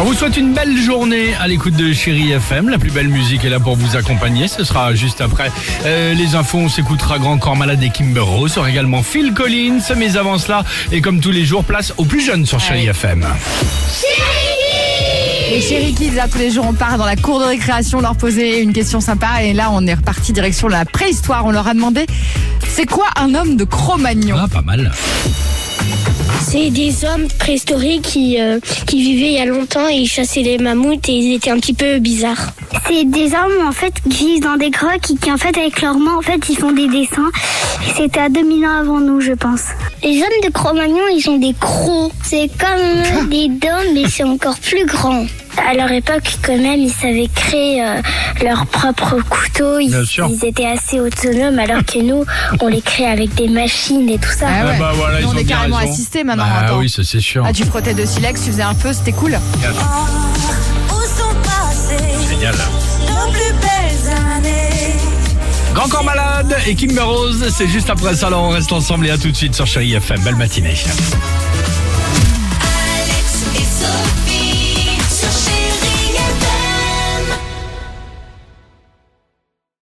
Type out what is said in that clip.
On vous souhaite une belle journée à l'écoute de Chéri FM. La plus belle musique est là pour vous accompagner. Ce sera juste après euh, les infos. On s'écoutera Grand Corps Malade et Kimber Rose. sera également Phil Collins. Mais avant cela, et comme tous les jours, place aux plus jeunes sur Chéri FM. Les Chéri Kids, là, tous les jours, on part dans la cour de récréation leur poser une question sympa. Et là, on est reparti direction la préhistoire. On leur a demandé c'est quoi un homme de Cro-Magnon Ah, pas mal. C'est des hommes préhistoriques qui, euh, qui vivaient il y a longtemps et ils chassaient les mammouths et ils étaient un petit peu bizarres. C'est des hommes en fait qui vivent dans des grottes et qui en fait avec leurs mains en fait ils font des dessins. C'était à 2000 ans avant nous je pense. Les hommes de Cro-Magnon ils ont des crocs. C'est comme des dents mais c'est encore plus grand. À leur époque quand même ils savaient créer euh, leurs propres couteaux. Ils, Bien sûr. ils étaient assez autonomes alors que nous on les crée avec des machines et tout ça. Ah ouais. bah voilà, Nous, ils on ont est bien carrément raison. assistés maintenant. Bah attends. oui, ça c'est sûr. Ah, tu frottais de silex, tu faisais un feu, c'était cool. Où sont passées Génial. nos plus belles années? Grand Corps Malade et Kimber Rose. C'est juste après ça. Alors on reste ensemble et à tout de suite sur Chéri FM. Belle matinée.